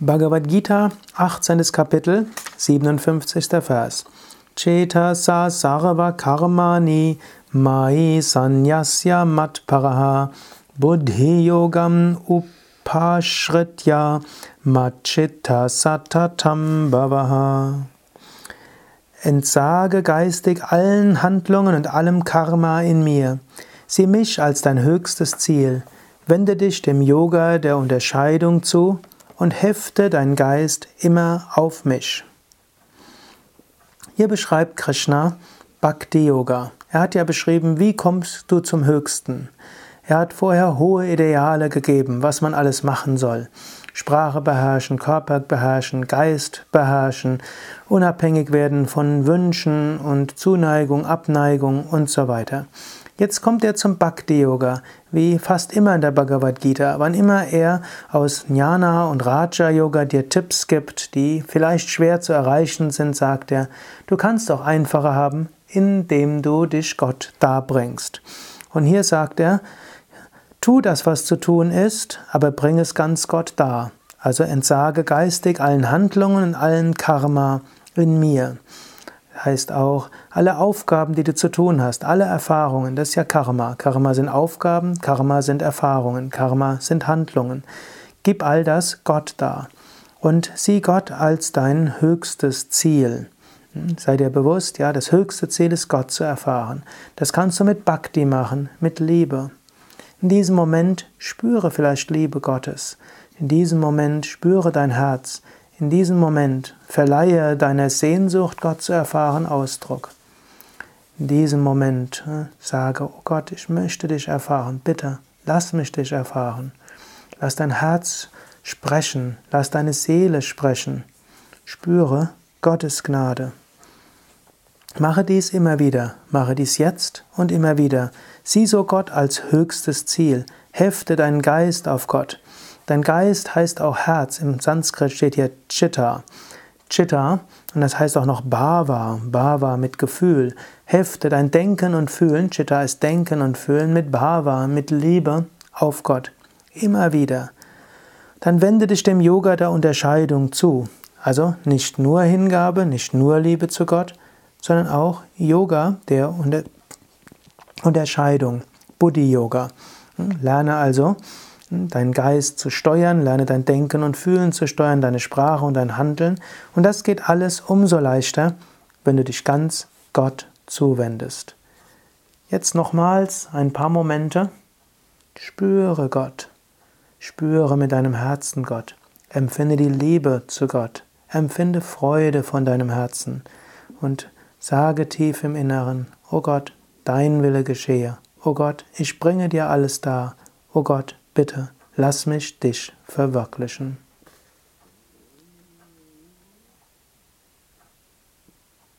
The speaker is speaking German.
Bhagavad Gita, 18. Kapitel, 57. Vers. Cetasa sarva karmani mai sanyasya matparaha buddhi yogam upashritya machitta satatam bhavaha. Entsage geistig allen Handlungen und allem Karma in mir. Sieh mich als dein höchstes Ziel. Wende dich dem Yoga der Unterscheidung zu und hefte dein Geist immer auf mich. Hier beschreibt Krishna Bhakti Yoga. Er hat ja beschrieben, wie kommst du zum Höchsten. Er hat vorher hohe Ideale gegeben, was man alles machen soll. Sprache beherrschen, Körper beherrschen, Geist beherrschen, unabhängig werden von Wünschen und Zuneigung, Abneigung und so weiter. Jetzt kommt er zum Bhakti Yoga, wie fast immer in der Bhagavad Gita. Wann immer er aus Jnana und Raja Yoga dir Tipps gibt, die vielleicht schwer zu erreichen sind, sagt er, du kannst auch einfacher haben, indem du dich Gott darbringst. Und hier sagt er, tu das, was zu tun ist, aber bring es ganz Gott dar. Also entsage geistig allen Handlungen und allen Karma in mir heißt auch, alle Aufgaben, die du zu tun hast, alle Erfahrungen, das ist ja Karma. Karma sind Aufgaben, Karma sind Erfahrungen, Karma sind Handlungen. Gib all das Gott dar und sieh Gott als dein höchstes Ziel. Hm, sei dir bewusst, ja, das höchste Ziel ist Gott zu erfahren. Das kannst du mit Bhakti machen, mit Liebe. In diesem Moment spüre vielleicht Liebe Gottes. In diesem Moment spüre dein Herz. In diesem Moment verleihe deiner Sehnsucht, Gott zu erfahren, Ausdruck. In diesem Moment äh, sage, oh Gott, ich möchte dich erfahren, bitte, lass mich dich erfahren. Lass dein Herz sprechen, lass deine Seele sprechen. Spüre Gottes Gnade. Mache dies immer wieder, mache dies jetzt und immer wieder. Sieh so Gott als höchstes Ziel, hefte deinen Geist auf Gott. Dein Geist heißt auch Herz. Im Sanskrit steht hier Chitta. Chitta, und das heißt auch noch Bhava, Bhava mit Gefühl. Hefte dein Denken und Fühlen, Chitta ist Denken und Fühlen mit Bhava, mit Liebe auf Gott. Immer wieder. Dann wende dich dem Yoga der Unterscheidung zu. Also nicht nur Hingabe, nicht nur Liebe zu Gott, sondern auch Yoga der Unter Unterscheidung, Buddhi Yoga. Hm, lerne also deinen Geist zu steuern, lerne dein Denken und Fühlen zu steuern, deine Sprache und dein Handeln. Und das geht alles umso leichter, wenn du dich ganz Gott zuwendest. Jetzt nochmals ein paar Momente. Spüre Gott. Spüre mit deinem Herzen Gott. Empfinde die Liebe zu Gott. Empfinde Freude von deinem Herzen. Und sage tief im Inneren, O oh Gott, dein Wille geschehe. O oh Gott, ich bringe dir alles dar. O oh Gott, Bitte, lass mich dich verwirklichen.